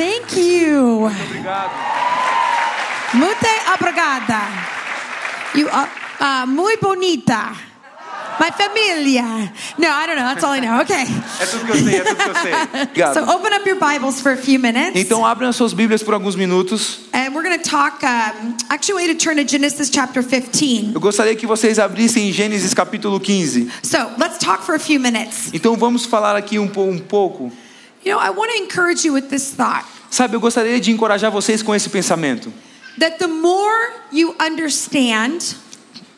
Thank you. Obrigado. Muito obrigada. You are uh, muito bonita. My familia. No, I don't know. That's all I know. Okay. É tudo que eu sei, é tudo que eu sei. Obrigado. So open up your Bibles for a few minutes. Então abrem as suas Bíblias por alguns minutos. And we're going to talk. Um, actually, to turn to Genesis chapter 15. Eu gostaria que vocês abrissem em Gênesis capítulo 15. So let's talk for a few minutes. Então vamos falar aqui um, um pouco. You know, I want to encourage you with this thought Sabe, eu gostaria de encorajar vocês com esse pensamento. that the more you understand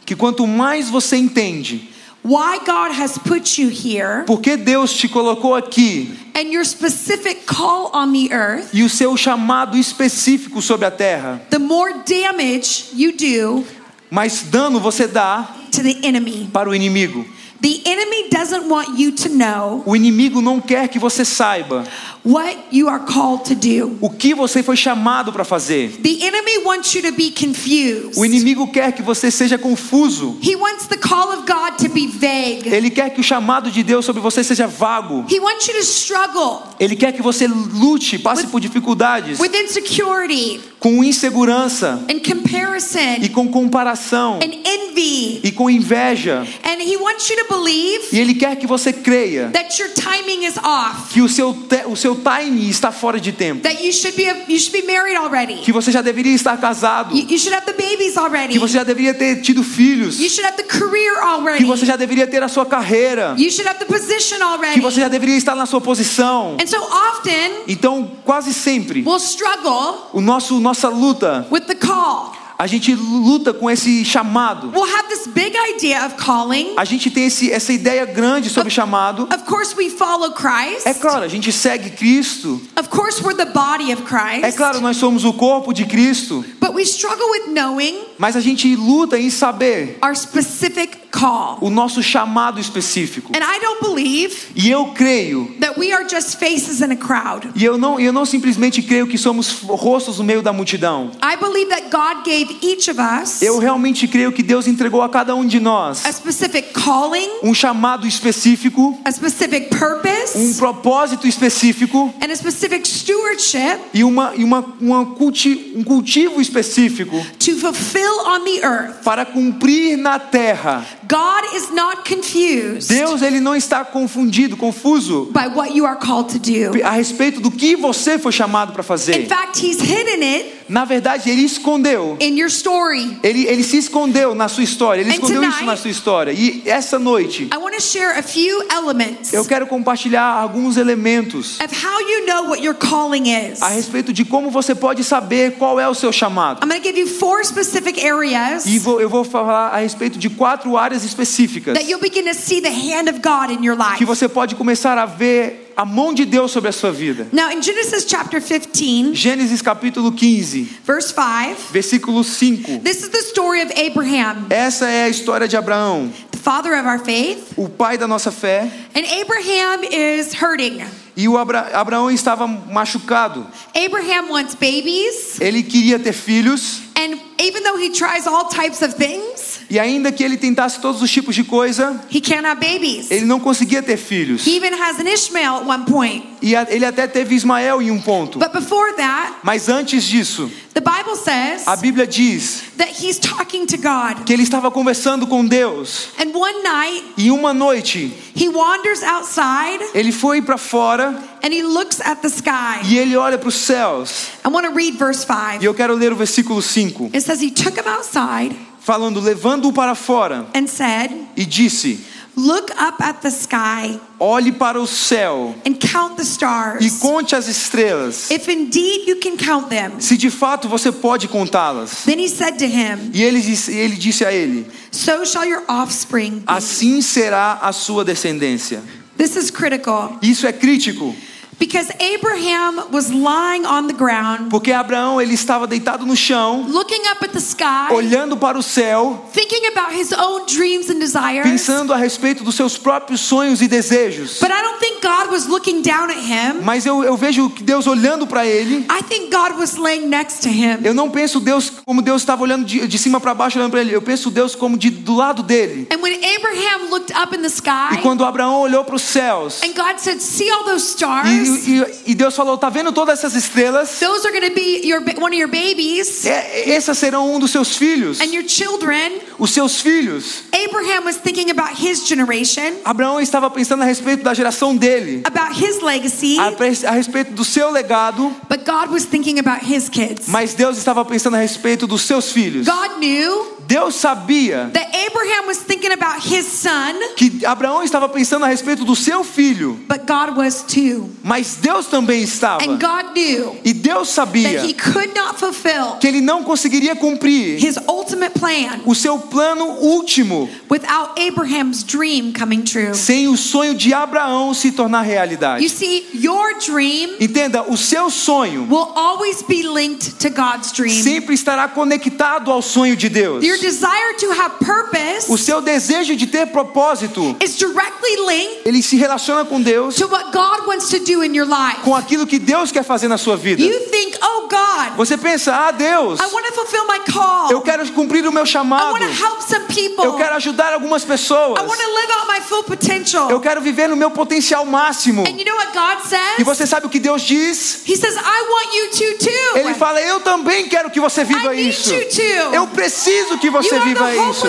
Que quanto mais você entende why God has put you here por que Deus te colocou aqui and your specific call on the earth, e o seu chamado específico sobre a terra, the more damage you do mais dano você dá to the enemy. para o inimigo. The enemy doesn't want you to know O inimigo não quer que você saiba what you are called to do. o que você foi chamado para fazer. The enemy wants you to be confused. O inimigo quer que você seja confuso. He wants the call of God to be vague. Ele quer que o chamado de Deus sobre você seja vago. He wants you to struggle Ele quer que você lute, passe por dificuldades, with insecurity com insegurança and comparison e com comparação and envy. e com inveja. And he wants you to believe E ele quer que você creia that your timing is off. que o seu o seu time está fora de tempo, That you should be you should be married already. que você já deveria estar casado, You, you should have the babies already. que você já deveria ter tido filhos, You should have the career que already. você já deveria ter a sua carreira, You should have the position que already. você já deveria estar na sua posição. And so often Então, quase sempre, we'll struggle o nosso nossa luta, with the call. A gente luta com esse chamado. We'll have this big idea of calling. A gente tem esse, essa ideia grande sobre chamado. Of course, we follow Christ. É claro, a gente segue Cristo. Of course, we're the body of Christ. É claro, nós somos o corpo de Cristo. But we struggle with knowing Mas a gente luta em saber our specific call. o nosso chamado específico. And I don't believe E eu creio, that we are just faces in a crowd. e eu não, eu não simplesmente creio que somos rostos no meio da multidão. I believe that God gave each of us Eu realmente creio que Deus entregou a cada um de nós a specific calling, um chamado específico, a specific purpose, um propósito específico and a specific stewardship e, uma, e uma, uma culti, um cultivo específico to fulfill on the earth. para cumprir na terra. God is not confused Deus ele não está confundido, confuso by what you are called to do. a respeito do que você foi chamado para In fazer. fact, He's hidden it Na verdade, ele escondeu. in your story. Ele, ele se escondeu na sua história. Ele And escondeu isso tonight- na sua história. E essa noite, I want to share a few elements eu quero compartilhar alguns elementos of how you know what your calling is. a respeito de como você pode saber qual é o seu chamado. I'm going to give you four specific areas E vou, eu vou falar a respeito de quatro áreas específicas that you'll begin to see the hand of God in your life. que você pode começar a ver a mão de Deus sobre a sua vida. Now, in Genesis chapter 15, Gênesis capítulo 15, verse 5, versículo 5. this is the story of Abraham, Essa é a história de Abraão, the father of our faith. o pai da nossa fé. And Abraham is hurting. E o Abra Abraão estava machucado. Abraham wants babies, Ele queria ter filhos. and even though he tries all types of things, E ainda que ele tentasse todos os tipos de coisa, he can't have babies. ele não conseguia ter filhos. He even has an Ishmael at one point. E a- ele até teve Ismael em um ponto. But before that, Mas antes disso, the Bible says a Bíblia diz that he's talking to God. que ele estava conversando com Deus. And one night, E uma noite, he wanders outside ele foi para fora and he looks at the sky. e ele olha para os céus. I want to read verse E 5. eu quero ler o versículo 5, It says, He took him outside falando: levando-o para fora, and said, e disse: Look up at the sky olhe para o céu and count the e stars. conte as estrelas, If indeed you can count them. se de fato você pode contá-las. Then he said to him, E ele disse, ele disse a ele: So shall your offspring be. Assim será a sua descendência. This is critical Isso é crítico, because Abraham was lying on the ground, porque Abraão ele estava deitado no chão, looking up at the sky, olhando para o céu, thinking about his own dreams and desires. pensando a respeito dos seus próprios sonhos e desejos. But I don't think God was looking down at him. Mas eu, eu vejo Deus olhando para ele. I think God was laying next to him. Eu não penso Deus como Deus estava olhando de, de cima para baixo olhando para ele. Eu penso Deus como de, do lado dele. And when Abraham looked up in the E sky, quando Abraão olhou para os céus and God said, See all those e, stars? E, e Deus falou: tá vendo todas essas estrelas? Those are going to be your one of your babies É, essas serão um dos seus filhos, and your children. os seus filhos. Abraham was thinking about his generation, Abraão estava pensando a respeito da geração dele, about his legacy, a, a respeito do seu legado, but God was thinking about his kids. mas Deus estava pensando a respeito dos seus filhos. God knew Deus sabia that Abraham was thinking about his son, que Abraão estava pensando a respeito do seu filho, but God was too. mas Deus também estava. And God knew E Deus sabia that he could not fulfill que ele não conseguiria cumprir his ultimate plan o seu plano último without Abraham's dream coming true. sem o sonho de Abraão se tornar You realidade. see, your dream Entenda, o seu sonho will always be linked to God's dream. sempre estará conectado ao sonho de Deus. Your desire to have O purpose seu desejo de ter propósito, is directly linked ele se relaciona com Deus, to what God wants to do in your life. com aquilo que Deus quer fazer na sua vida. You think, oh God, Você pensa, ah, Deus, I want to fulfill my call. eu quero cumprir o meu I chamado. want to help some people. Eu quero ajudar algumas pessoas. I want to live out my full potential. Eu quero viver no meu potencial máximo. And you know what God says? E você sabe o que Deus diz? He says, I want you to too. Ele fala: Eu também quero que você viva I need isso. you to. Eu preciso que você viva isso.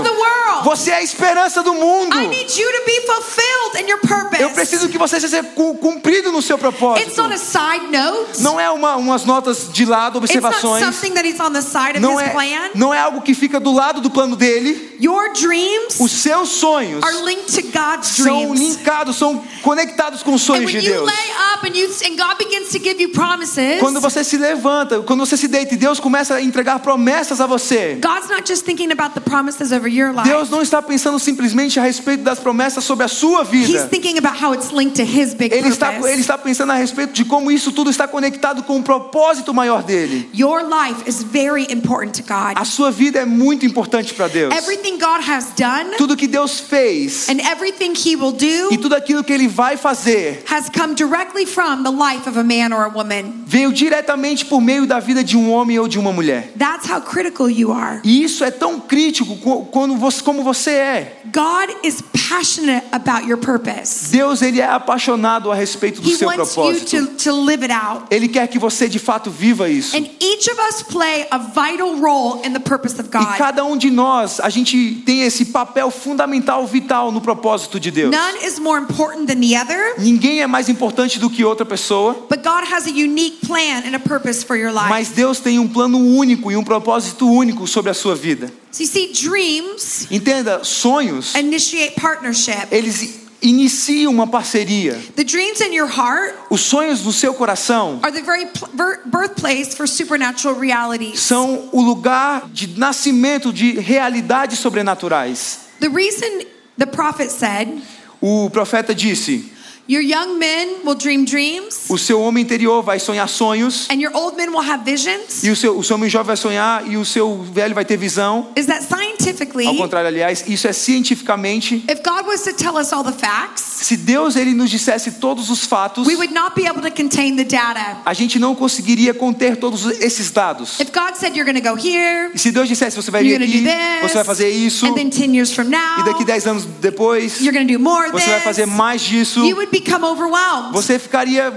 Você é a esperança do mundo. Eu preciso que você seja cu- cumprido no seu It's propósito. not a side note. Não é uma, umas notas de lado, observações. Não é, não é algo que fica do lado do plano dele. Your dreams Os seus sonhos are linked to God's são dreams. linkados, são conectados com os sonhos when de Deus. Quando você se levanta, quando você se deita e Deus começa a entregar promessas a você. God's not just thinking about the promises over your life. Deus não está pensando simplesmente a respeito das promessas sobre a sua He's vida. thinking about how it's linked to his big Ele está, ele está pensando a respeito de como isso tudo está conectado com o propósito maior dele. Your life is very important to God. A sua vida é muito importante para Deus. Everything God has done Tudo que Deus fez and everything he will e do tudo aquilo que ele vai fazer has come directly from the life of a man or a woman. veio diretamente por meio da vida de um homem ou de uma mulher. That's how critical you are. E isso é tão crítico co- quando você, como você é. God is passionate about your purpose. Deus ele é apaixonado a respeito do He seu propósito. to, to. Ele quer que você de fato viva isso. And each of us play a vital role in the purpose of E God. cada um de nós, a gente tem esse papel fundamental, vital no propósito de Deus. None is more important than the other, Ninguém é mais importante do que outra pessoa, but God has a unique plan and a purpose for your life. mas Deus tem um plano único e um propósito único sobre a sua vida. So you see, dreams Entenda, sonhos, initiate partnership. eles iniciam uma parceria. The dreams in your heart Os sonhos no seu coração are the very pl- bir- birthplace for supernatural realities. são o lugar de nascimento de realidades sobrenaturais. The reason the prophet said, O profeta disse: Your young men will dream dreams, O seu homem interior vai sonhar sonhos, and your old men will have visions. e o seu, o seu homem jovem vai sonhar, e o seu velho vai ter visão. Is that scientifically, Ao contrário, aliás, isso é cientificamente. if God was to tell us all the facts, Se Deus ele nos dissesse todos os fatos, we would not be able to contain the data. a gente não conseguiria conter todos esses dados. If God said you're go here, E se Deus dissesse você vai vir aqui, this, você vai fazer isso, and then 10 years from e now, daqui 10 anos depois, you're do more você vai fazer this, mais disso, you would. Você ficaria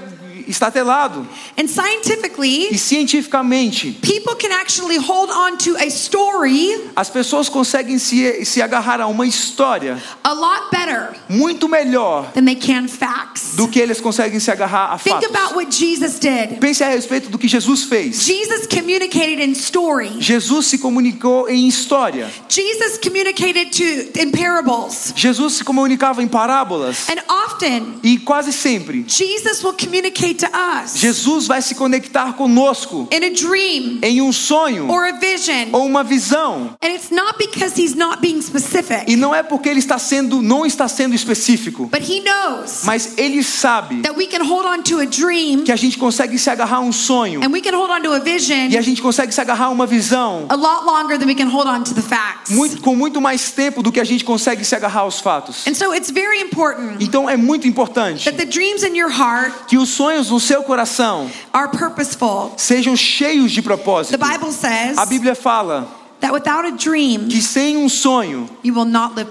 estatelado. And scientifically, E cientificamente, people can actually hold on to a story as pessoas conseguem se, se agarrar a uma história a lot better muito melhor than they can facts. do que eles conseguem se agarrar a Think fatos. about what Jesus did. Pense a respeito do que Jesus fez. Jesus communicated in story. Jesus se comunicou em história. Jesus communicated to in parables. Jesus se comunicava em parábolas. And often E quase sempre, Jesus will communicate Jesus vai se conectar conosco in a dream em um sonho or a vision. ou uma visão. And it's not because he's not being specific, E não é porque ele está sendo, não está sendo específico, but he knows mas ele sabe that we can hold on to a dream que a gente consegue se agarrar a um sonho and we can hold on to a vision e a gente consegue se agarrar a uma visão a lot longer than we can hold on to the facts. muito, com muito mais tempo do que a gente consegue se agarrar aos fatos. And so it's very important Então é muito importante that the dreams in your heart que os sonhos no seu coração sejam cheios de The propósito. Bible says A Bíblia fala that without a dream, que sem um sonho you will not live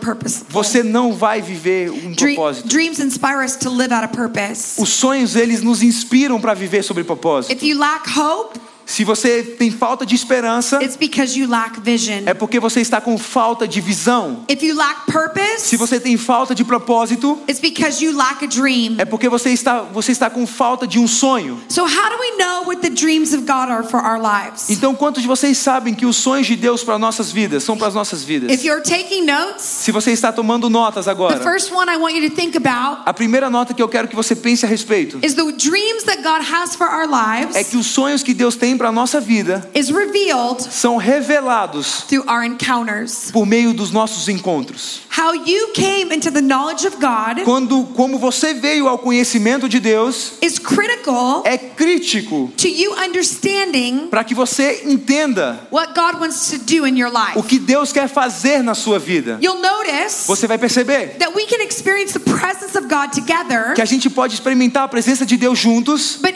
você não vai viver um propósito. dreams inspire us to live out a purpose. Os sonhos eles nos inspiram para viver sobre propósito. If you lack hope, Se você tem falta de esperança, it's because you lack vision. é porque você está com falta de visão. If you lack purpose, Se você tem falta de propósito, it's because you lack a dream. é porque você está você está com falta de um sonho. So, how do we know what the dreams of God are for our lives? Então, quantos de vocês sabem que os sonhos de Deus para nossas vidas são para as nossas vidas? If you're taking notes, Se você está tomando notas the agora, first one I want you to think about a primeira nota que eu quero que você pense a respeito is the dreams that God has for our lives é que os sonhos que Deus tem para a nossa vida is revealed são revelados through our encounters. por meio dos nossos encontros. How you came into the knowledge of God Quando como você veio ao conhecimento de Deus, is critical é crítico to you understanding para que você entenda what God wants to do in your life. o que Deus quer fazer na sua vida. You'll notice Você vai perceber that we can experience the presence of God together, que a gente pode experimentar a presença de Deus juntos, but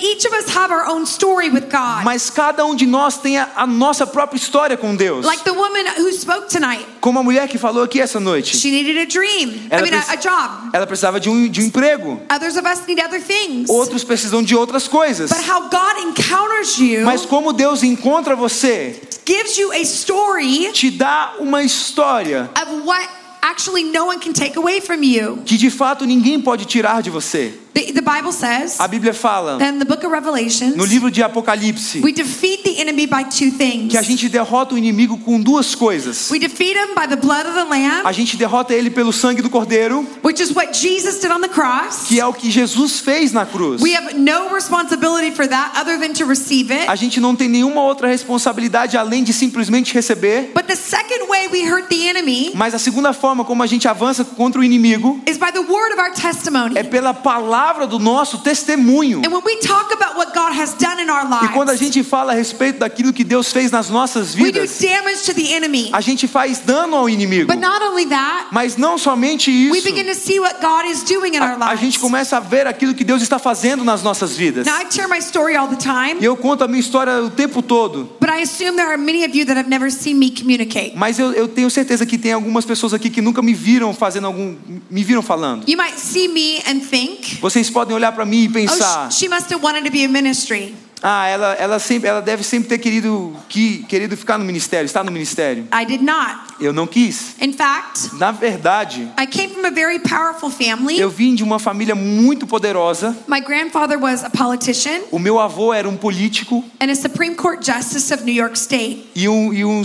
mas cada um de nós tem a, a nossa própria história com Deus. Like the woman who spoke tonight. Como a mulher que falou aqui essa noite. She needed a dream. I Ela, mean, a, preci- a job. ela precisava de um, de um emprego. Others of us need other things. Outros precisam de outras coisas. But how God encounters you Mas como Deus encontra você, gives you a story te dá uma história of what actually no one can take away from you. que de fato ninguém pode tirar de você. The, the Bible says A Bíblia fala in the book of Revelations, no livro de Apocalipse we defeat the enemy by two things. que a gente derrota o inimigo com duas coisas. We defeat him by the blood of the Lamb, A gente derrota ele pelo sangue do Cordeiro, which is what Jesus did on the cross. que é o que Jesus fez na cruz. We have no responsibility for that other than to receive it. A gente não tem nenhuma outra responsabilidade além de simplesmente receber. But the second way we hurt the enemy Mas a segunda forma como a gente avança contra o inimigo is by the word of our testimony. é pela palavra do nosso testemunho. And when we talk about what God has done in our E quando a gente fala a respeito daquilo que Deus fez nas nossas we do vidas, damage to the enemy. a gente faz dano ao inimigo. But not only that, Mas não somente we isso. begin to see what God is doing in our A, gente começa a ver aquilo que Deus está fazendo nas nossas vidas. Now, I share my story all the E eu conto a minha história o tempo todo. but I assume there are many of you that have never seen me communicate. Mas eu, eu tenho certeza que tem algumas pessoas aqui que nunca me viram fazendo algum. me viram falando. You might see me and think, Vocês podem olhar para mim e oh, pensar. sh- she must have wanted to be in ministry. Ah, ela, ela, sempre, ela deve sempre ter querido, que, querido ficar no ministério, estar no ministério. I did not. Eu não quis. In fact, Na verdade, I came from a very powerful family. eu vim de uma família muito poderosa. My grandfather was a politician O meu avô era um político and a Supreme Court Justice of New York State. e um, e um,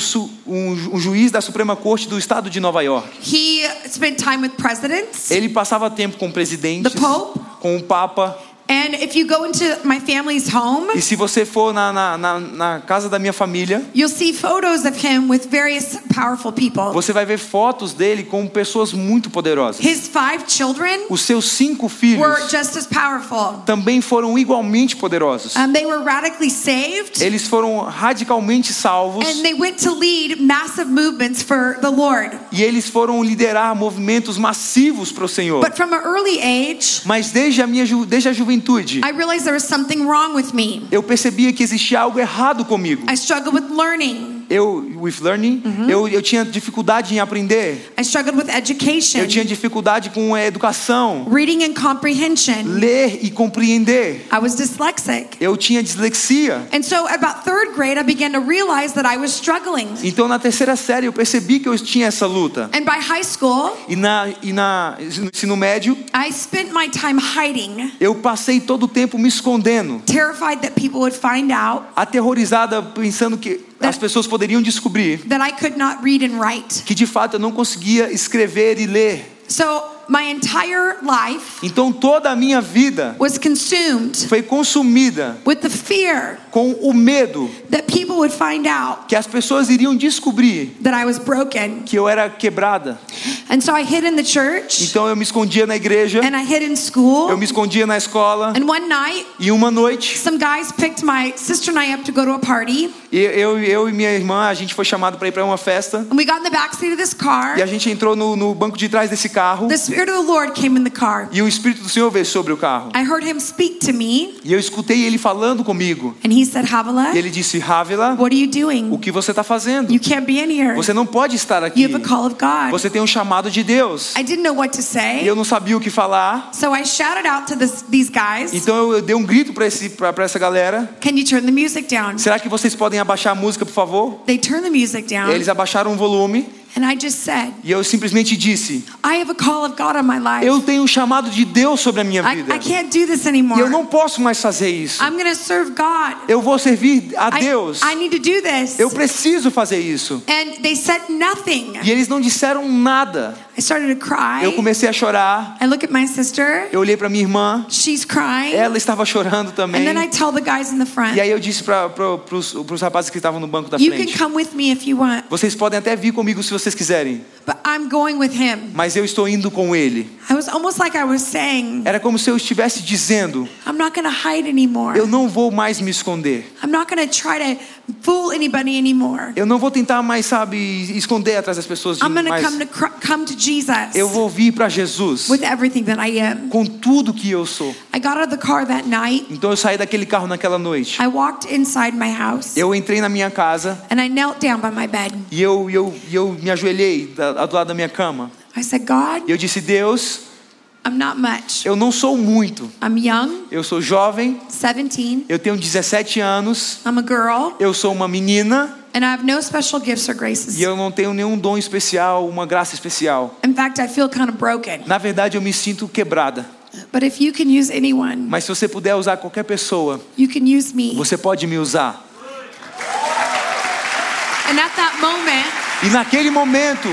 um um juiz da Suprema Corte do estado de Nova York. He spent time with presidents. Ele passava tempo com presidentes, The Pope? com o Papa. And if you go into my family's home, E se você for na, na, na, na casa da minha família, you'll see photos of him with various powerful people. você vai ver fotos dele com pessoas muito poderosas. His five children Os seus cinco were filhos just as powerful. também foram igualmente poderosos. Um, they were radically saved Eles foram radicalmente salvos and they went to lead massive movements for the Lord. e eles foram liderar movimentos massivos para o Senhor. But from an early age, Mas desde a minha desde a juventude, I realized there was something wrong with me. eu percebia que existia algo errado comigo. I struggled with learning. Eu, with learning, eu, eu tinha dificuldade em aprender. I struggled with education, Eu tinha dificuldade com a educação, reading and comprehension. ler e compreender. I was dyslexic. Eu tinha dislexia. And so, about third grade, I began to realize that I was struggling. Então na terceira série eu percebi que eu tinha essa luta. And by high school, E na e na no ensino médio, I spent my time hiding, eu passei todo o tempo me escondendo, terrified that people would find out aterrorizada pensando que as pessoas poderiam descobrir that I could not read and write. que de fato eu não conseguia escrever e ler. So, my entire life Então toda a minha vida was consumed foi consumida with the fear com o medo that people would find out que as pessoas iriam descobrir that I was broken. que eu era quebrada. And so I hid in the church Então eu me escondia na igreja, and I hid in school. eu me escondia na escola. And one night, E uma noite, some guys picked my sister and I up to go to a party. E eu, eu e minha irmã, a gente foi chamado para ir para uma festa. And we got in the backseat of this car. E a gente entrou no, no banco de trás desse carro. The Spirit of the Lord came in the car. E o Espírito do Senhor veio sobre o carro. I heard him speak to me, E eu escutei ele falando comigo. and he said, Havilah, E ele disse: Havila, what are you o doing? que você está fazendo? You can't be in here. Você não pode estar You aqui. have a call of God. Você tem um chamado de Deus. I didn't know what to E say, eu não sabia o que falar. so I shouted out to this, these guys, Então eu, eu dei um grito para essa galera. Can you turn the music down? Será que vocês podem abaixar a música, por favor? They turned the music down, Eles abaixaram o volume. And I just said, E eu simplesmente disse: I have a call of God on my life. Eu tenho um chamado de Deus sobre a minha I, vida. I can't do this E anymore. eu não posso mais fazer isso. I'm going to serve God. Eu vou servir a I, Deus. I need to do this. Eu preciso fazer isso. And they said nothing. E eles não disseram nada. I started to cry. Eu comecei a chorar. I look at my sister. Eu olhei para minha irmã. She's crying. Ela estava chorando And também. then I tell the guys in the front, E aí eu disse para os rapazes que estavam no banco da You can frente: come with me if you want, Vocês podem até vir comigo se vocês quiserem, but I'm going with him. mas eu estou indo com ele. I was almost like I was saying, Era como se eu estivesse dizendo: I'm not going to hide anymore. Eu não vou mais me esconder. Fool anybody anymore. Eu não vou tentar mais, sabe, esconder atrás das pessoas I'm mais. come to come to Jesus Eu vou vir para Jesus with everything that I am. com tudo que eu sou. I got out of the car that night. Então eu saí daquele carro naquela noite. I walked inside my house Eu entrei na minha casa and I knelt down by my bed. e eu, eu, eu me ajoelhei do lado da minha cama. I said, God, eu disse: Deus. Eu não sou muito. I'm young, Eu sou jovem, 17. eu tenho 17 anos, I'm a girl, eu sou uma menina and I have no special gifts or graces. e eu não tenho nenhum dom especial, uma graça especial. In fact, I feel kind of broken. Na verdade, eu me sinto quebrada. But if you can use anyone, Mas se você puder usar qualquer pessoa, you can use me. você pode me usar. And at that moment, E naquele momento,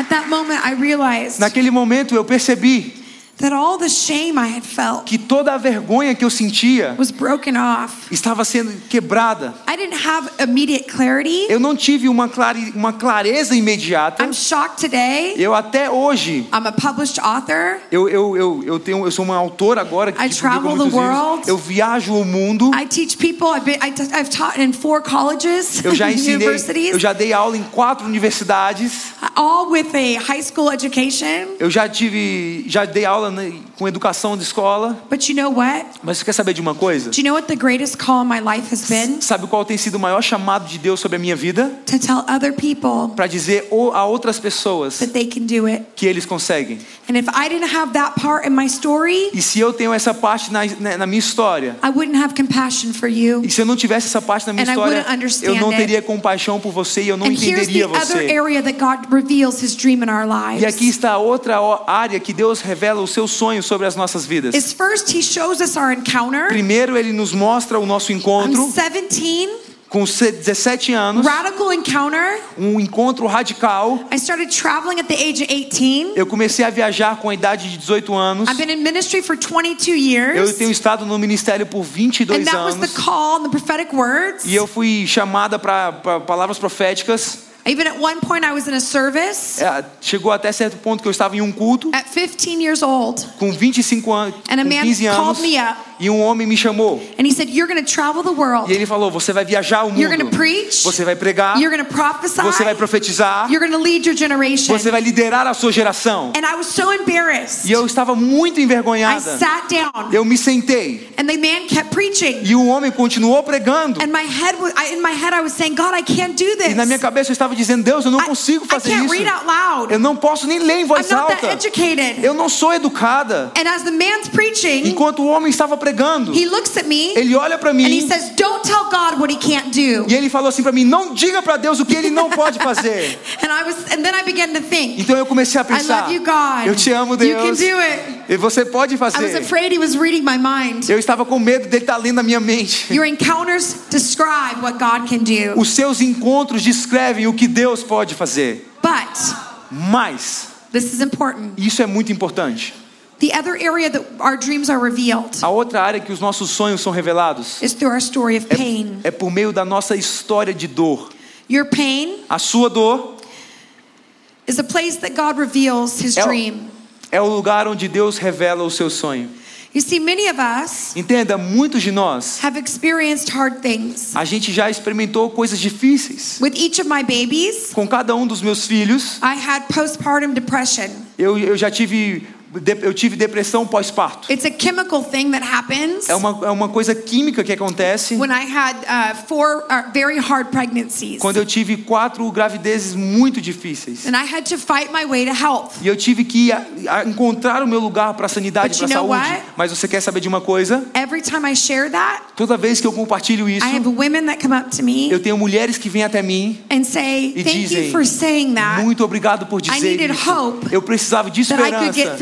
at that moment, I realized naquele momento eu percebi that all the shame I had felt que toda a vergonha que eu sentia was broken off. estava sendo quebrada. I didn't have immediate clarity. Eu não tive uma, clare, uma clareza imediata. I'm shocked today. Eu até hoje, I'm a published author. eu, eu, eu, eu, tenho, eu sou uma autora agora que I publica travel muitos the livros. world. Eu viajo o mundo. I teach people. I've, been, I t- I've taught in four colleges, Eu já ensinei, eu já dei aula em quatro universidades. all with a high school education. Eu já tive, já dei aula com educação de escola. But you know what? Mas você quer saber de uma coisa? Do you know what the greatest call in my life has been? Sabe qual tem sido o maior chamado de Deus sobre a minha vida? To tell other people Para dizer a outras pessoas that they can do it. que eles conseguem. And if I didn't have that part in my story, E se eu tenho essa parte na, na, na minha história, I wouldn't have compassion for you. e se eu não tivesse essa parte na minha história, eu não it. teria compaixão por você e eu não And here's the entenderia other você. area that God reveals His dream in our E aqui está outra área que Deus revela o seu sonho sobre as nossas vidas. Is first He shows us our encounter. Primeiro, ele nos mostra o nosso I'm encontro 17, com se- 17 anos, radical encounter. um encontro radical. I started traveling at the age of 18. Eu comecei a viajar com a idade de 18 anos. I've been in ministry for 22 Eu years. tenho estado no ministério por And 22 that was the anos. call and the prophetic words. E eu fui chamada para palavras proféticas. Even at one point, I was in a service. É, chegou até certo ponto que eu estava em um culto at 15 years old. com 25 anos, And a man 15 anos, called me up e um homem me chamou. and he said. E ele falou: "Você vai viajar o mundo. preach. Você vai pregar, você vai profetizar, você vai liderar a sua geração." And I was so. E eu estava muito I envergonhada. sat down Eu me sentei and the man kept preaching. e o homem continuou pregando. Was, I, saying. E na minha cabeça eu estava dizendo: "Deus, eu não I, consigo fazer can't isso. read out loud. Eu não posso nem ler em I'm voz alta. educated. Eu não sou educada." And as the man's preaching, Enquanto o homem estava pregando, he looks at me ele olha para and he mim says, Don't tell God what he can't do. e ele falou assim para mim: "Não diga para Deus o que ele não pode fazer." And I was, and then I began to think, Então eu comecei a I pensar: love you, God. Eu te amo, You can Deus. do it. E você pode I was fazer. afraid he was reading my mind. Eu estava com medo dele estar lendo a minha mente. Your encounters describe what God can do. Os seus encontros descrevem o que Deus pode fazer. But Mas this is important. isso é muito importante. The other area that our dreams are revealed A outra área que os nossos sonhos são revelados is through our story of pain. é, é por meio da nossa história de dor. Your pain A sua dor is a place that God reveals his É o- dream. É o lugar onde Deus revela o seu sonho. You see, many of us Entenda, muitos de nós, have experienced hard things. a gente já experimentou coisas difíceis. With each of my babies, Com cada um dos meus filhos, I had postpartum depression. eu, eu já tive, eu tive depressão pós-parto. It's a chemical thing that happens É uma, é uma coisa química que acontece when I had uh, four uh, very hard pregnancies. quando eu tive quatro gravidezes muito difíceis. And I had to fight my way to health. E eu tive que a- a encontrar o meu lugar para a sanidade, para a saúde. what? Mas você quer saber de uma coisa? Every time I share that, Toda vez que eu compartilho isso, I have women that come up to me eu tenho mulheres que vêm até mim and say, e Thank dizem: you for saying that, Muito obrigado por dizer needed isso. hope Eu precisava de that I could get esperança.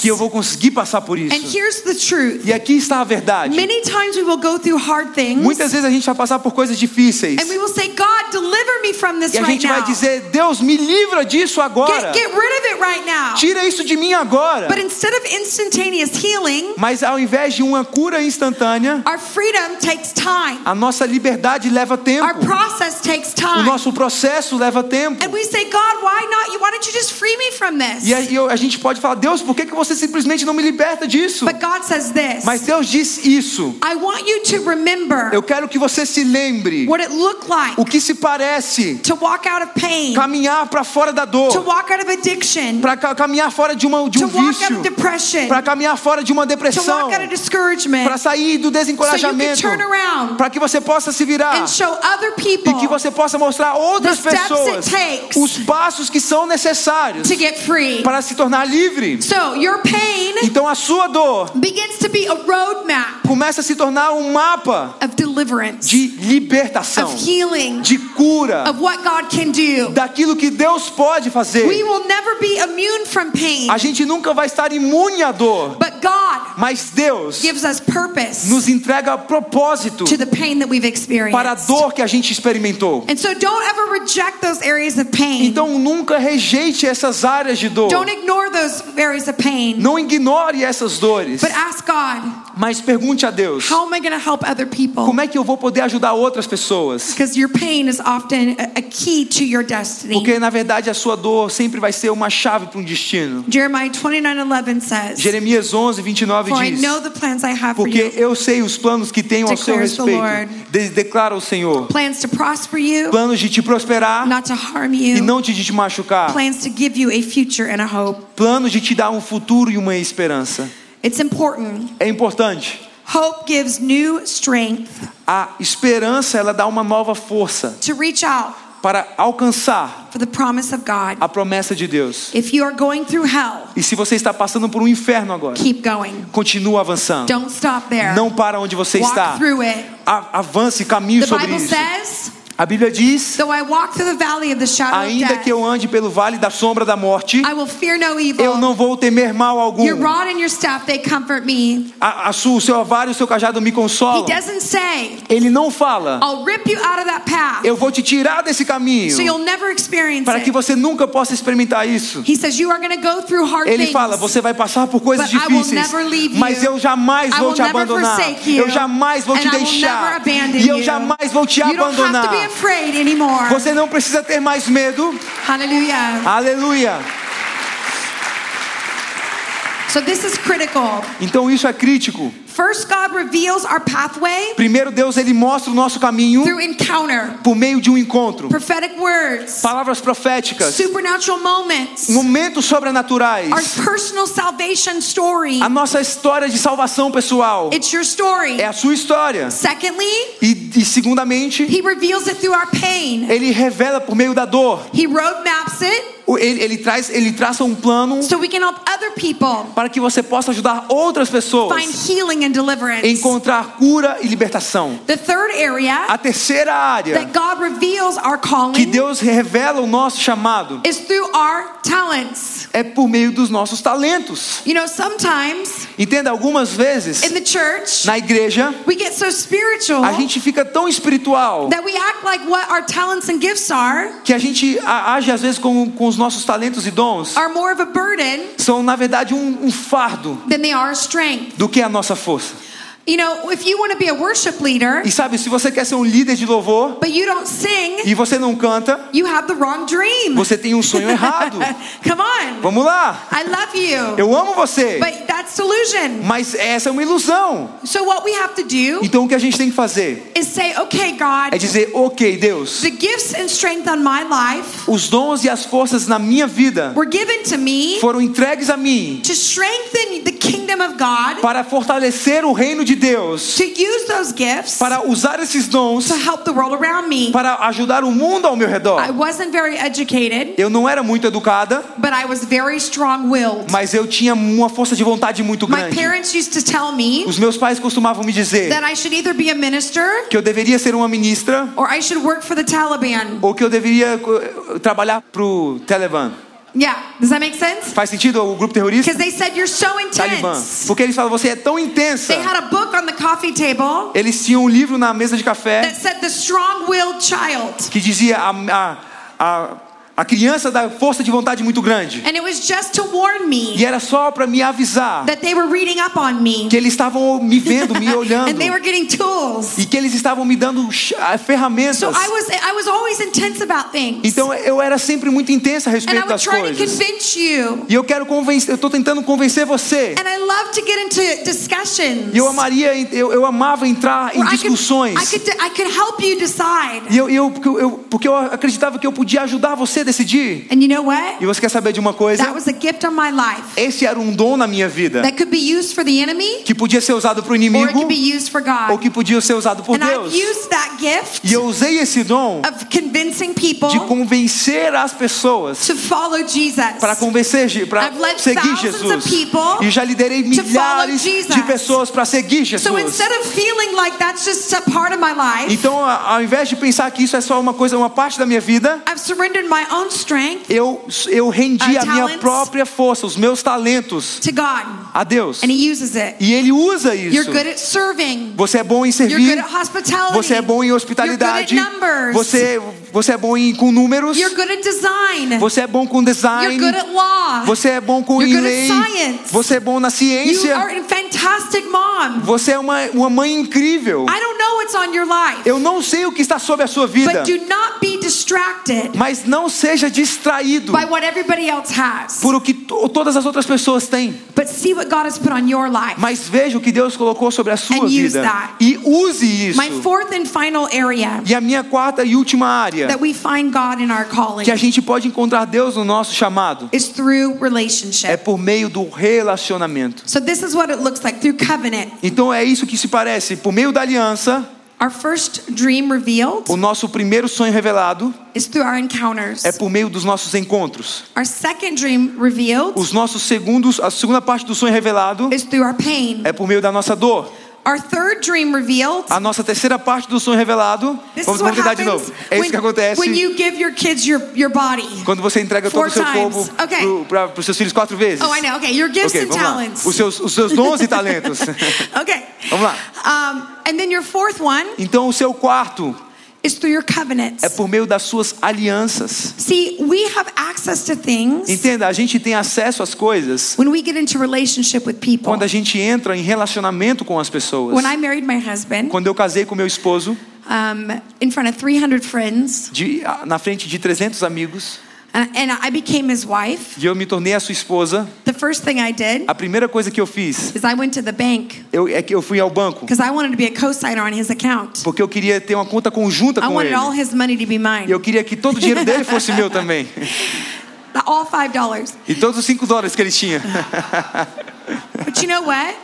Que eu vou conseguir passar por And isso. here's the truth E aqui está a verdade. many times we will go through hard things, Muitas vezes a gente vai passar por coisas difíceis. and we will say, God, deliver me from this E a right gente vai now. dizer: Deus, me livra disso agora. Get, get rid of it right now. Tira isso de mim agora. But instead of instantaneous healing, Mas ao invés de uma cura instantânea, our freedom takes time. a nossa liberdade leva Our tempo. process takes O nosso processo leva tempo. And we say, God, why not? Why don't you just free me from this? E eu- a gente pode falar: Deus, por que, que você simplesmente não me liberta disso? But God says this Mas Deus diz isso. I want you to remember Eu quero que você se lembre what it looked like o que se parece to walk out of pain, caminhar para fora da dor, para caminhar fora de, uma, de um vício, para caminhar fora de uma depressão, para sair do so desencorajamento, around para que você possa se virar and show other e que você possa mostrar a outras pessoas os passos que são necessários para se tornar livre. So your pain Então a sua dor begins to be a roadmap começa a se tornar um mapa of deliverance, de libertação, of healing, de cura, of what God can do. daquilo que Deus pode We fazer. will never be immune from pain, A gente nunca vai estar imune à dor, but God mas Deus gives us purpose nos entrega propósito to the pain that we've para a experienced. dor que a gente experimentou. And so don't ever reject those areas of pain. Então nunca rejeite essas áreas de dor. Don't ignore those areas. Não ignore essas dores, But ask God, mas pergunte a Deus: how am I going to help other people? como é que eu vou poder ajudar outras pessoas? Because your pain is often a a key to your destiny. Porque na verdade a sua dor sempre vai ser uma chave para um destino. Jeremiah 29:11 says, Jeremias 11, 29 "For I diz: know the plans I have for Porque you, eu sei os planos que tenho ao seu respeito, de- declara o Senhor. plans to prosper you, Planos de te prosperar not to harm e não de te machucar. plans to give you a future and a hope." Planos de te dar um futuro e uma esperança. It's important. É importante. Hope gives new strength A esperança ela dá uma nova força to reach out para alcançar for the promise of God. a promessa de Deus. If you are going through hell, E se você está passando por um inferno agora, keep going. continua avançando. Don't stop there. Não para onde você Walk está. through it. A- Avance, caminhe The sobre Bible isso. says, A Bíblia diz: though I walk through the valley of the shadow of ainda que eu ande pelo vale da sombra da morte, I will fear no evil. eu não vou temer mal algum. Your rod and your staff, they comfort me. A, a sua, o seu avar e o seu cajado me He consolam. doesn't say, Ele não fala: I'll rip you out of that path eu vou te tirar desse caminho so you'll never experience para que você nunca possa experimentar isso. He says, You are going to go through hard Ele fala: você vai passar por coisas But I will difíceis, never leave mas you. eu jamais I vou will te never abandonar. Eu jamais vou te deixar. E eu jamais vou te abandonar. Afraid anymore. Você não precisa ter mais medo. Hallelujah. Aleluia. So this is critical. Então isso é crítico. First, God reveals our pathway Primeiro Deus ele mostra o nosso caminho through encounter, por meio de um encontro. prophetic words, Palavras proféticas, supernatural moments, momentos sobrenaturais. our personal salvation story. A nossa história de salvação pessoal It's your story. é a sua história. Secondly, E, e segundamente, He reveals it through our pain. ele revela por meio da dor. He roadmaps it Ele, ele traz, ele traça um plano so we can help other people para que você possa ajudar outras pessoas find healing and deliverance. a encontrar cura e libertação. The third area A terceira área that God reveals our que calling Deus revela o nosso chamado is through our talents. é por meio dos nossos talentos. You know, sometimes Entenda, algumas vezes in the church, na igreja we get so spiritual a gente fica tão espiritual that we act like what our talents and gifts are que a gente age às vezes com, com os nossos talentos e dons are more of a burden são na verdade um, um fardo than they are a strength. do que a nossa força. You know, if you want to be a worship leader, E sabe, se você quer ser um líder de louvor but you don't sing, e você não canta, you have the wrong dream. você tem um sonho errado. Come on. Vamos lá. I love you. Eu amo você. But that's delusion. Mas essa é uma ilusão. So what we have to do Então o que a gente tem que fazer is say, okay, God, é dizer, ok, Deus, the gifts and strength on my life os dons e as forças na minha vida were given to me foram entregues a mim to strengthen the kingdom of God, para fortalecer o reino de Deus, to use those gifts para usar esses dons to help the world around me. para ajudar o mundo ao meu redor. I wasn't very educated, Eu não era muito educada, but I was very strong-willed. mas eu tinha uma força de vontade muito My grande. parents used to tell me Os meus pais costumavam me dizer that I should either be a minister que eu deveria ser uma ministra or I should work for the Taliban. ou que eu deveria trabalhar pro Talibã. Yeah, does that make sense? Faz sentido o grupo terrorista? Because they said you're so Talibã. intense. Porque eles falam, você é tão intensa. They had a book on the coffee table Eles tinham um livro na mesa de café that said the strong-willed child. que dizia a, a, a, a criança da força de vontade muito grande. And it was just to warn E me era só para me avisar that they were reading up on me. que eles estavam me vendo, me olhando. and they were getting tools. E que eles estavam me dando ah, ferramentas. So I was I was always intense about things. Então eu era sempre muito intensa a and I respeito das coisas. convince you. E eu quero convencer, eu estou tentando convencer você. And I love to get into discussions. E eu amaria, eu, eu amava entrar em where I could, discussões. Could could. E eu, eu, porque eu, porque eu acreditava que eu podia ajudar você a decidir. And you know what? E você quer saber de uma coisa? That was a gift on my life Esse era um dom na minha vida that could be used for the enemy que podia ser usado para o or it inimigo could be used for ou que podia ser usado por And I've Deus. used that gift E eu usei esse dom of convincing people de convencer as pessoas to follow Jesus. para convencer, para seguir Jesus. of people E já liderei to follow milhares Jesus. de pessoas para seguir So Jesus. instead of feeling like that's just a part of my life, Então, ao invés de pensar que isso é só uma coisa, uma parte da minha vida, I've surrendered my own strength eu, eu rendi a minha própria força, os meus talentos to God, a Deus. and He uses it. E Ele usa You're isso. good at serving. Você é bom em You're servir. good at hospitality. Você é bom em hospitalidade. You're good at numbers. Você, você é bom em, com números. You're good at design. Você é bom com You're design. good at law. Você é bom com You're em good at lei. science. Você é bom na You ciência. are a fantastic mom. Você é uma, uma mãe incrível. I don't know what's on your life, Eu não sei o que está sobre a sua vida, but do not be distracted mas não seja distraído by what everybody else has. por o que to- todas as outras pessoas têm. But see what God has put on your life. Mas veja o que Deus colocou sobre a sua And use vida that. e use isso. My fourth and final area E a minha quarta e última área that we find God in our calling que a gente pode encontrar Deus no nosso chamado is through é por meio do relacionamento. So this is what it looks like through covenant. Então é isso que se parece. Por meio da aliança, Our first dream revealed o nosso primeiro sonho revelado is through our encounters. é por meio dos nossos encontros. Our second dream revealed Os nossos segundos, a segunda parte do sonho revelado is through our pain. é por meio da nossa dor. Our third dream revealed. A nossa terceira parte do sonho revelado, This vamos, tentar de novo. É isso que acontece when you give your kids your, your body. quando você entrega todo o seu corpo Okay. para os seus filhos quatro vezes. Oh, I know. Okay, your gifts Ok, and talents. Os seus, os seus dons e talentos. Okay. Vamos lá. Um, and then your fourth one Então o seu quarto is through your covenants. é por meio das suas alianças. See, we have access to things Entenda, a gente tem acesso às coisas when we get into relationship with people. quando a gente entra em relacionamento com as pessoas. When I married my husband, Quando eu casei com meu esposo, um, in front of 300 friends, de- na frente de 300 amigos, and, I became his wife, e eu me tornei a sua esposa, the first thing I did a primeira coisa que eu fiz is I went to the bank eu, é que eu fui ao banco. I wanted to be a co-signer on his account. Porque eu queria ter uma conta conjunta I com wanted ele. all his money to be E mine. eu queria que todo o dinheiro dele fosse meu também. All five dollars. E todos os 5 dólares que ele tinha. But you know what?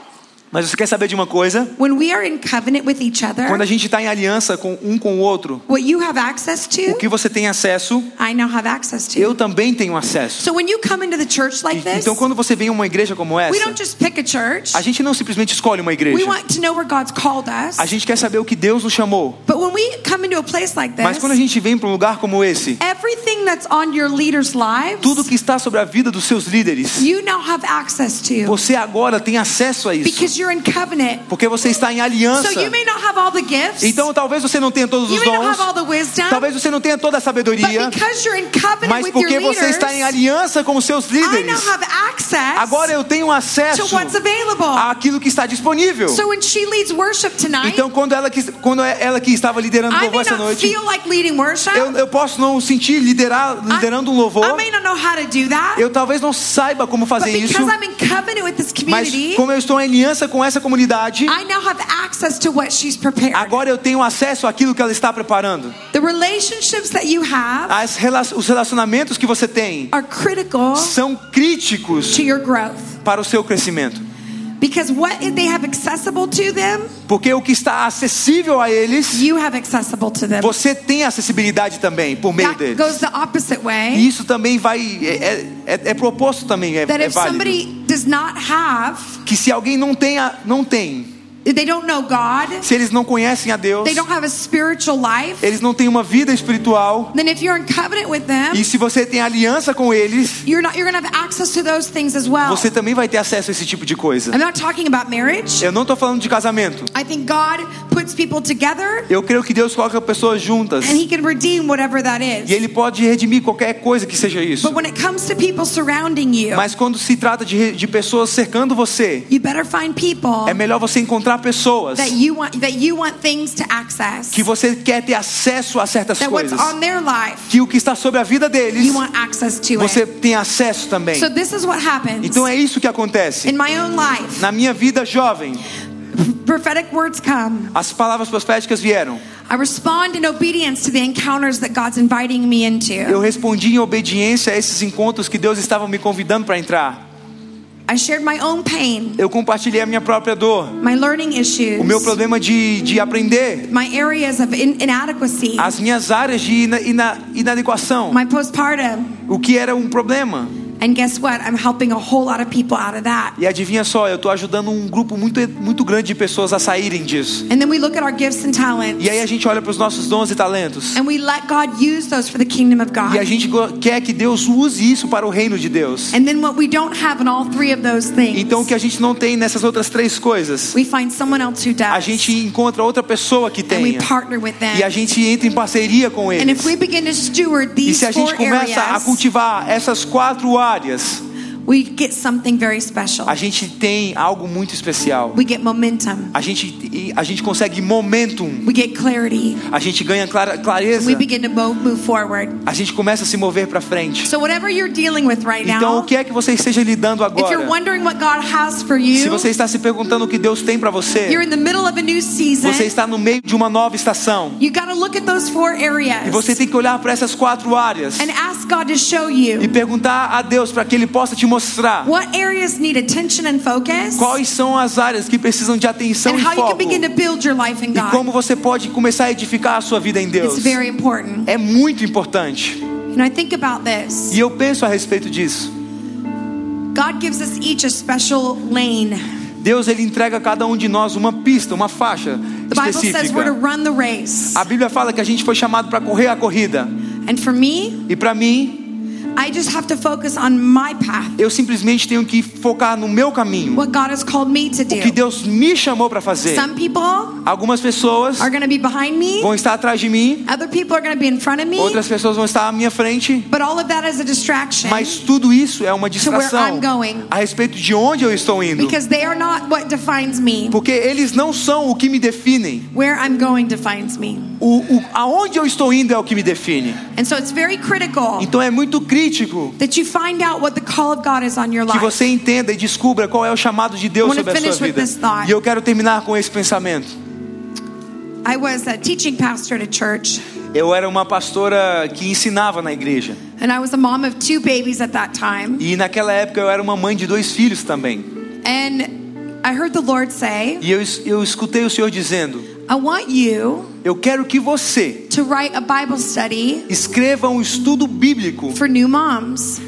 Mas você quer saber de uma coisa? When we are in covenant with each Quando other, a gente está em aliança com um com o outro, what you have access o to, que você tem acesso, I now have access to. eu também tenho acesso. So when you come into the church like this, Então quando você vem a uma igreja como we essa, don't just pick a church. a gente não simplesmente escolhe uma We igreja. want to know where God's called us. A gente quer saber o que Deus nos chamou. But when we come into a place like Mas quando a this, gente vem para um lugar como esse, everything that's on your leaders' lives, tudo que está sobre a vida dos seus líderes, you now have access to você agora tem acesso a isso. Porque você está em aliança. So you may not have all the gifts. Então talvez você não tenha todos os dons. Talvez você não tenha toda a sabedoria. but because you're in covenant Mas with porque your você leaders, está em aliança com os seus I now líderes. have access Agora eu tenho acesso to what's available. àquilo que está disponível. So when she leads worship tonight, Então quando ela que quando ela que estava liderando o louvor essa noite, eu, eu posso não sentir liderar liderando um louvor. may not know how to do that. Eu talvez não saiba como fazer isso. because I'm in covenant with this Mas como eu estou em aliança com essa comunidade, I now have access to what she's prepared. agora eu tenho acesso àquilo que ela está preparando. the relationships that you have As os relacionamentos que você tem are critical são críticos to your growth. para o seu crescimento. Because what they have accessible to them, Porque o que está acessível a eles, you have accessible to them. você tem acessibilidade também por meio That deles. goes the opposite way. E isso também vai é, é, é- é proposto também é, that é válido. somebody does not have, Que se alguém não tem a- não tem, God, se eles não conhecem a Deus, they don't have a spiritual life, eles não têm uma vida espiritual. then if you're in covenant with them, E se você tem aliança com eles, you're not you're going to have access to those things as well. você também vai ter acesso a esse tipo de coisa. I'm not talking about marriage. Eu não estou falando de casamento. I think God puts people together Eu creio que Deus coloca pessoas juntas. and he can redeem whatever that E is. Ele pode redimir qualquer coisa que seja isso. But when it comes to people surrounding you, Mas quando se trata de, de pessoas cercando você, you better find people é melhor você encontrar pessoas that you want that you want things to access. que você quer ter acesso a certas That what's coisas. on their life, Que o que está sobre a vida deles, you want access to você it. tem acesso também. So this is what happens Então é isso que acontece. in my own life. Na minha vida jovem, Prophetic words come. as palavras proféticas vieram. I respond in obedience to the encounters that God's inviting me Eu into. respondi em obediência a esses encontros que Deus estava me convidando para entrar. I shared my own pain, Eu compartilhei a minha própria dor, my learning issues, o meu problema de, de aprender, my areas of in- inadequacy, as minhas áreas de ina, ina, inadequação, my postpartum. o que era um problema. And guess what? I'm helping a whole lot of people out of that. E adivinha só, eu estou ajudando um grupo muito, muito grande de pessoas a saírem disso. And then we look at our gifts and talents E aí a gente olha para os nossos dons e talentos. and we let God use those for the kingdom of God. E a gente quer que Deus use isso para o reino de Deus. And then what we don't have in all three of those things, Então o que a gente não tem nessas outras três coisas, we find someone else who a does. gente encontra outra pessoa que and we partner with them. E a gente entra em parceria com And eles. if we begin to steward E these se a gente começa a areas, cultivar essas quatro áreas, áreas we get something very special. a gente tem algo muito especial. We get momentum. A gente, a gente consegue momentum. We get clarity. A gente ganha clara- clareza. We begin to move, forward. A gente começa a se mover para frente. So whatever you're dealing with right Então, now, o que é que você esteja lidando if you're agora? wondering what God has for Se you, você está se perguntando o que Deus tem para you're você, in the middle of a new season. você está no meio de uma nova estação. You got to look at those four areas E você tem que olhar para essas quatro áreas and ask God to show e you perguntar a Deus para que Ele possa te mostrar what areas need attention and focus quais são as áreas que precisam de atenção and e how you can foco. begin to build your life in E God. como você pode começar a edificar a sua vida em Deus. It's very important. É muito importante. You know, I think about this. E eu penso a respeito disso. God gives us each a special lane. Deus ele entrega a cada um de nós uma pista, uma faixa The Bible says we're to específica. run the race. A Bíblia fala que a gente foi chamado para correr a corrida. And for me, E para mim, I just have to focus on my path, eu simplesmente tenho que focar no meu caminho. what God has called me to O que do. Deus me chamou para fazer. Some people Algumas pessoas are to be behind me, vão estar atrás de mim, other people are to be in front of me, outras pessoas vão estar à minha frente. but all of that is a distraction Mas tudo isso é uma where distração I'm going. a respeito de onde eu estou indo. because they are not what defines me. Porque eles não são o que me definem. Where I'm going defines me. O, o, aonde eu estou indo é o que me define. And so it's very critical Então é muito crítico that you find out what the call of God is on your que life. você entenda e descubra qual é o chamado de Deus sobre a sua vida. E eu quero terminar com esse pensamento. I was a teaching pastor at a church, Eu era uma pastora que ensinava na igreja. and I was a mom of two babies at that time. E naquela época eu era uma mãe de dois filhos também. And I heard the Lord say, E eu, eu escutei o Senhor dizendo: I want you Eu quero que você to write a Bible study escreva um estudo bíblico for new moms.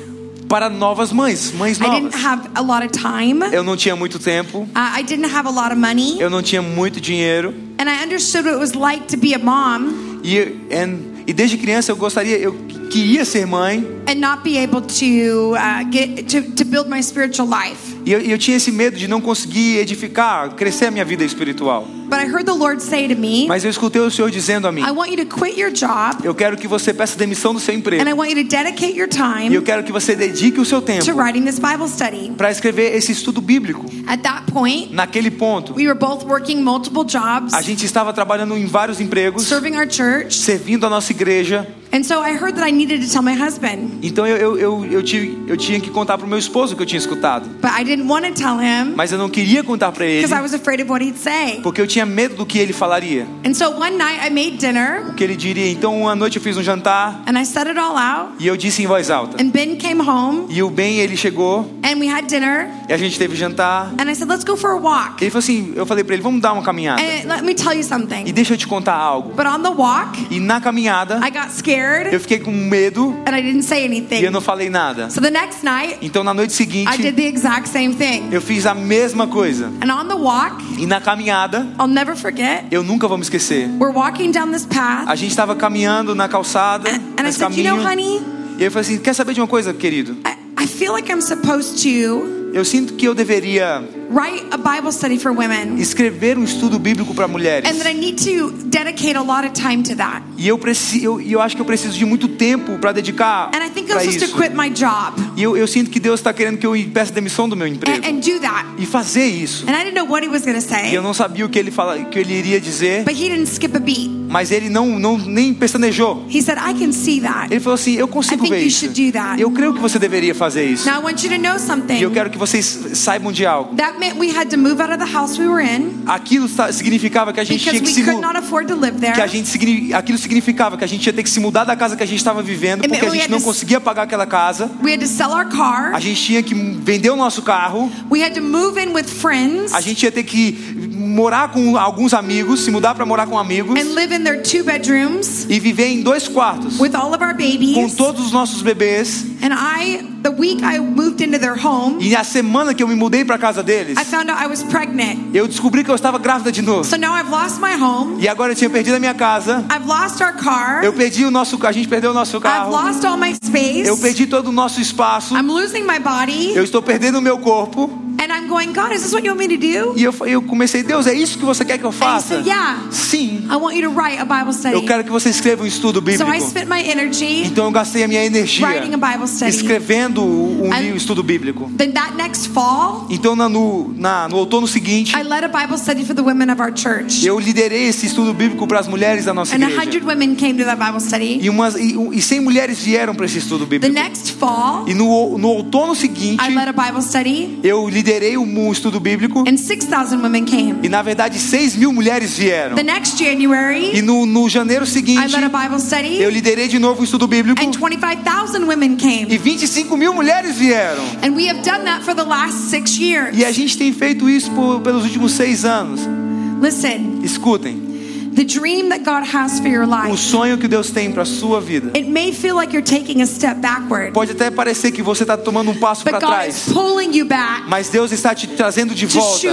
para novas mães, mães I didn't novas. have a lot of time. Eu não tinha muito tempo, I didn't have a lot of money. eu não tinha muito dinheiro. And I understood what it was like to be a mom E, and- E desde criança eu gostaria, eu queria ser mãe. and not be able to get to, to build my spiritual life. E eu, e eu tinha esse medo de não conseguir edificar, crescer a minha vida espiritual. But I heard the Lord say to me, Mas eu escutei o Senhor dizendo a mim: I want you to quit your job Eu quero que você peça demissão do seu emprego. and I want you to dedicate your E eu time quero que você dedique o seu to tempo writing this Bible study. para escrever esse estudo bíblico. At that point, Naquele ponto, we were both working multiple jobs, a gente estava trabalhando em vários empregos, serving our church. servindo a nossa igreja. And so I heard that I needed to tell my husband, Então eu, eu, eu, eu, tive, eu tinha que contar para o meu esposo o que eu tinha escutado. but I didn't want to tell him Mas eu não queria contar para ele, because I was afraid of what he'd say. porque eu tinha medo do que ele falaria. And so one night I made dinner O que ele diria. Então uma noite eu fiz um jantar and I said it all out. e eu disse em voz alta. And Ben came home E o Ben, ele chegou and we had dinner. e a gente teve jantar. And I said, let's go for a walk. Ele falou assim, eu falei para ele, vamos dar uma caminhada. And let me tell you E something. deixa eu te contar algo. But on the walk, E na caminhada, I got scared eu fiquei com medo and I didn't say e eu anything. não falei nada. So the next night, Então na noite I seguinte, did the exact same thing. eu fiz a mesma coisa. And on the walk, E na caminhada, I'll never forget, eu nunca vou me esquecer. we're walking down this path. A gente estava caminhando na calçada, And I nesse said, you caminho. know, honey, E eu falei assim, quer saber de uma coisa, querido? I, I feel like I'm supposed to Eu sinto que eu deveria write a Bible study for women. escrever um estudo bíblico para mulheres. And that I need to dedicate a lot of time to that. E eu preciso, eu, e eu acho que eu preciso de muito tempo para dedicar And I think I'm supposed to isso. quit my job E eu, eu sinto que Deus está querendo que eu peça demissão do meu emprego and, and do that. e fazer isso. And I didn't know what he was going to E say, eu não sabia o que ele fala, que ele iria dizer, but he didn't skip a beat. Mas ele não, não nem pestanejou. He said, I can see that. Ele falou assim: Eu consigo I think ver you isso. should do that. Eu creio que você deveria fazer isso. Now I want you to know E eu something. quero que vocês saibam de algo. That meant we had to move out of the house we were in Aquilo significava que a gente tinha que we se could mu- not afford to live que a there. gente aquilo significava que a gente ia ter que se mudar da casa que a gente estava vivendo porque a gente não to- conseguia pagar aquela casa. We had to sell our car. A gente tinha que vender o nosso carro. We had to move in with friends A gente ia ter que morar com alguns amigos, se mudar para morar com amigos and live in their two bedrooms e viver em dois quartos our com babies. todos os nossos bebês. And I, the week I moved into their home, E a semana que eu me mudei para casa deles, I found out I was pregnant. eu descobri que eu estava grávida de novo. So now I've lost my home. E agora eu tinha perdido a minha casa. I've lost our car. Eu perdi o nosso, a gente perdeu o nosso I've carro. lost all my space. Eu perdi todo o nosso espaço. I'm losing my body. Eu estou perdendo o meu corpo. And I'm going, God, is this what you want me to do? E eu, eu comecei, Deus, é isso que você quer que eu faça? said, Yeah. Sim. I want you to write a Bible Eu study. quero que você escreva um estudo So bíblico. I spent my energy Então eu gastei a minha energia writing a Bible study. escrevendo um And- estudo bíblico. Then that next fall, Então na- no, na, no outono seguinte, I led a Bible study for the women of our church. eu liderei esse estudo bíblico para as mulheres da nossa And igreja. hundred women came to that Bible study. E, umas, e, e 100 mulheres vieram para esse estudo The bíblico. next fall, E no, no outono seguinte, I led a Bible study, eu liderei um, um estudo bíblico. and 6,000 women came. E na verdade, 6 mil mulheres vieram. The next E January, no, no janeiro I seguinte, led a Bible study, eu liderei de novo um estudo bíblico. and 25,000 women came. E 25 mil mulheres vieram. And we have done that for the last six years. E a gente tem feito isso por, pelos últimos seis anos. Listen, Escutem, the dream that God has for your o life, sonho que Deus tem para sua vida. it may feel like you're taking a step backward, Pode até parecer que você está tomando um passo but para God trás, is pulling you back mas Deus está te trazendo de volta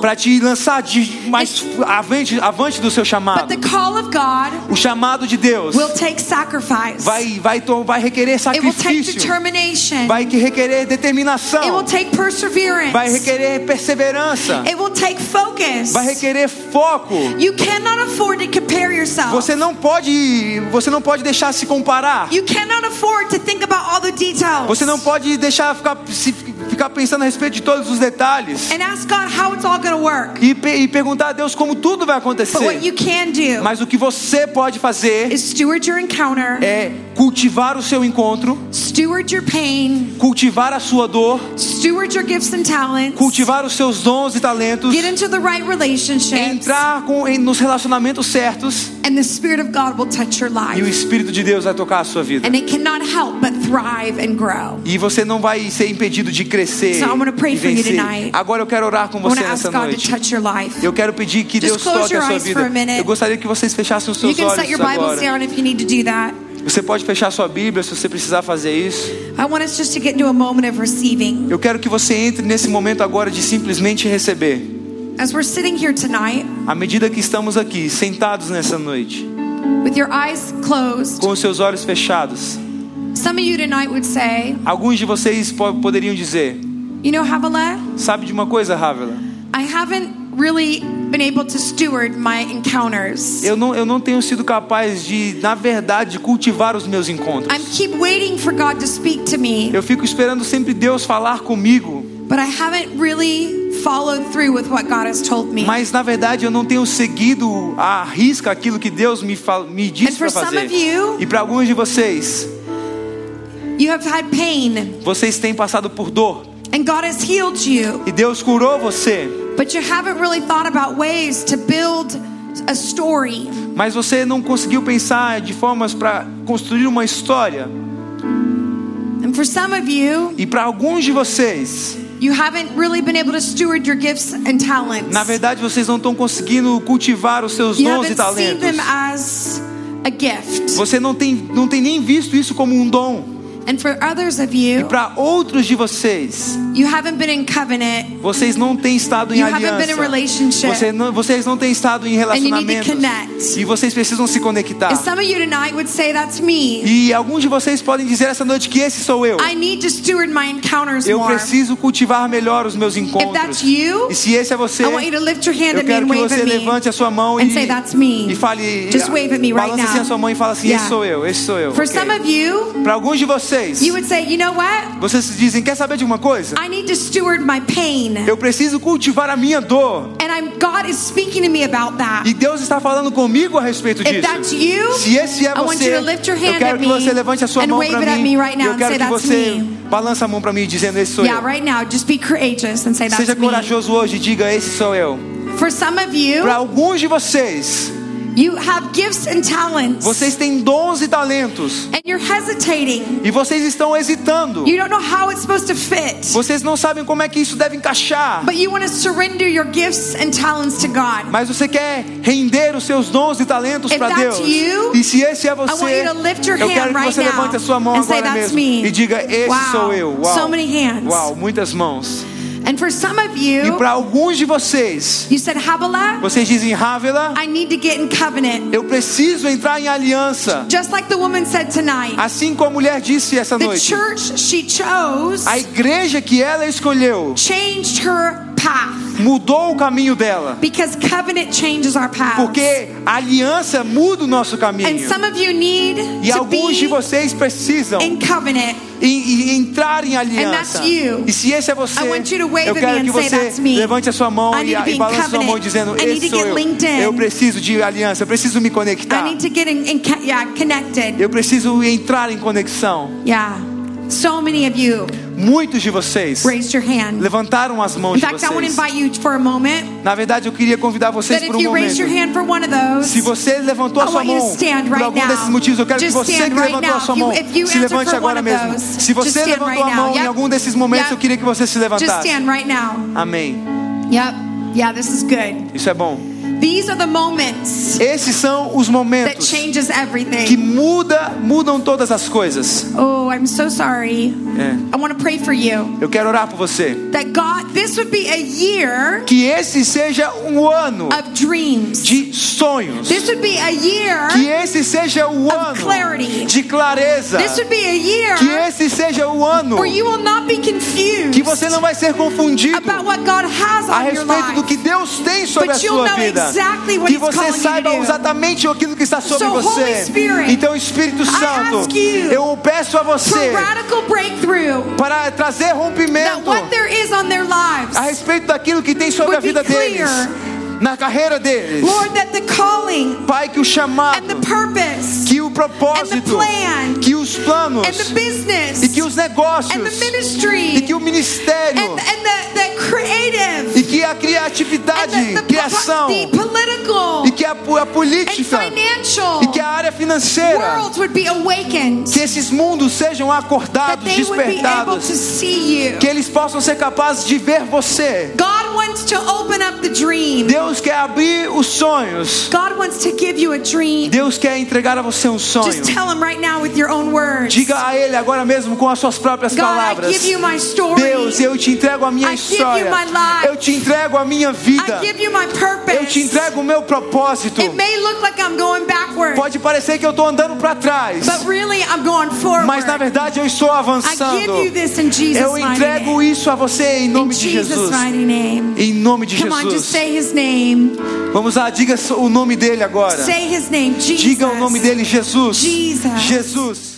para te lançar de mais avante, avante do seu But chamado. the call of God O chamado de Deus will take sacrifice. vai vai vai requerer It will take sacrifício, determination. vai que requerer It will determinação, take perseverance. vai requerer perseverança, It will take focus. vai requerer foco. You cannot afford to compare yourself. Você não pode, você não pode deixar se comparar. You cannot afford to think about all the details. Você não pode deixar ficar, se, ficar pensando a respeito de todos os detalhes and ask God how it's all to work. e, e perguntar a Deus como tudo vai But what acontecer. you can do Mas o que você pode fazer is steward your encounter, é cultivar o seu encontro, steward your pain, cultivar a sua dor, steward your gifts and talents, cultivar os seus dons e talentos, get into the right relationships, entrar com, em- nos relacionamentos certos and the Spirit of God will touch your e o life. Espírito de Deus vai tocar a sua vida. And it cannot help but thrive and grow. E você não vai ser impedido de crescer So I wanna pray e for you tonight. Agora eu quero orar com você to ask nessa God to noite. touch your life. Eu quero pedir que Just Deus toque a sua vida. Eu gostaria que vocês fechassem os You seus can set olhos your Bibles agora. down if you need to do that. Você pode fechar sua Bíblia se você precisar fazer isso. I want us just to get into a moment of receiving. Eu quero que você entre nesse momento agora de simplesmente receber. As we're sitting here tonight, À medida que estamos aqui, sentados nessa noite, with your eyes closed, com os seus olhos fechados. some of you tonight would say, Alguns de vocês po- poderiam dizer: You know, Sabe de uma coisa, Rávila? I haven't really been able to steward my encounters. Eu não, eu não tenho sido capaz de, na verdade, cultivar os meus encontros. I keep waiting for God to speak to me, Eu fico esperando sempre Deus falar comigo, but I haven't really followed through with what God has told me. mas na verdade eu não tenho seguido à risca aquilo que Deus me, me disse for para some fazer. of you- E para alguns de vocês, vocês têm passado por dor and God has healed you, e Deus curou você, but you haven't really thought about ways to build a story. mas você não conseguiu pensar de formas para construir uma história. And for some of you, E para alguns de vocês, you haven't really been able to steward your gifts and talents. na verdade, vocês não estão conseguindo cultivar os seus You dons e haven't seen them talentos. as a gift. Você não tem, não tem nem visto isso como um dom. And for others of E you, para outros de vocês, you haven't been in covenant. vocês não têm estado em You haven't been in aliança. relationship. Você não- vocês não têm estado em relacionamentos. E vocês precisam se conectar. And some of you tonight would say, That's me. E alguns de vocês podem dizer essa noite que esse sou eu. I need to steward my encounters Eu preciso cultivar melhor os meus If encontros. that's you, E se esse é você, I want you to lift your hand eu quero que você levante a sua mão e, say, That's me. e fale. Just wave at me right balance assim a sua mão e fala assim: esse sou eu, esse sou eu. For Ok. some of you, Para alguns de vocês, you would say, You know what? vocês dizem: quer saber de uma coisa? I need to steward my pain. Eu preciso cultivar a minha dor. And I'm, God is speaking to me about that. E Deus está falando comigo a respeito If disso. that's you, Se esse é I want você, you to lift your eu hand quero que me você levante a sua and mão wave para it at mim. me right now eu and quero say que você me. balança a mão para mim dizendo esse sou Yeah, eu. right now, just be courageous and say Seja me. corajoso hoje e diga esse sou eu. For some of you, Para alguns de vocês, you have gifts and talents, vocês têm dons e talentos and you're hesitating. e vocês estão hesitando. You don't know how it's supposed to fit, Vocês não sabem como é que isso deve encaixar. but you want to surrender your gifts and talents to God. Mas você quer render os seus dons e talentos para Deus. you, e se esse é I want você, you to lift your eu hand quero que right você now levante a sua mão say, agora "That's mesmo me." e diga: Esse Wow. sou eu. Uau. So many hands. Uau, muitas mãos. And for some of E you, para alguns de vocês, you said, Havilah, vocês dizem: Rávila, I need to get in covenant. eu preciso entrar em aliança. Just like the woman said tonight. Assim como a mulher disse essa The noite. church she chose A igreja que ela escolheu changed her path mudou o caminho dela. because covenant changes our path. Porque a aliança muda o nosso And caminho. some of you need E alguns de vocês precisam in covenant. em, em entrar em aliança. that's you. E se esse é você, I want you to wave eu quero que and você levante a sua mão e, e balance a sua mão dizendo: Esse sou eu. Eu preciso de aliança, eu preciso me I conectar. need to get in, in co- yeah, connected. Eu preciso entrar em conexão. Yeah. So many of you Muitos de vocês raised your hand. levantaram as mãos In de fact, to vocês. invite you for a moment Na verdade, eu queria convidar vocês por um you raise your momento. hand for one of those, Se você levantou a sua mão stand por right algum now. desses motivos, eu quero que Just você stand que right levantou a now. sua If you- mão if you se levante agora of mesmo. those, Se você levantou right a mão now. em Yep. algum desses momentos, Yep. eu queria que você se levantasse. right. Amém. Yep. Yeah, this is good. Isso é bom. These are the moments Esses são os that momentos changes que everything. muda, mudam todas as coisas. Oh, I'm so sorry. É. I want to pray for you Eu quero orar por você. that God, this would be a year Que esse seja um ano of dreams. de sonhos. This would be a year. Que esse seja o ano clarity. de clareza. This would be a year Que esse seja o ano where you will not be confused que você não vai ser confundido about what God has a respeito do que Deus tem sobre But a sua vida. Exactly Que você saiba exatamente aquilo que está sobre So, você. Spirit, Então, Espírito Santo, eu peço a você para trazer rompimento a respeito daquilo que tem sobre a vida deles, na carreira deles. Lord, that the calling Pai, que o and chamado, the purpose que o and the propósito, plan que os planos and the business e que os and the negócios ministry e que o ministério and, and the, the e que a and criatividade, the, the, criação the e que a, a and política e que a área financeira. Que esses mundos sejam acordados, despertados. Que eles possam ser capazes de ver você. God wants to open up the dream. Deus quer abrir os sonhos. God wants to give you a dream. Deus quer entregar a você um sonho. Just tell him right now with your own words. Diga a Ele agora mesmo com as suas próprias palavras. Deus, eu te entrego a minha história. My life. Eu te entrego a minha vida. I give you my purpose. Eu te entrego o meu propósito. It may look like I'm going backward, Pode parecer que eu estou andando para trás, but really I'm going forward. mas na verdade eu estou I avançando. in Eu entrego isso a você em In nome de Jesus'. Em nome de Come on, just Jesus. say his name. Vamos lá, diga o nome dele agora. Say his name. Diga o nome dele, Jesus. Jesus. Jesus.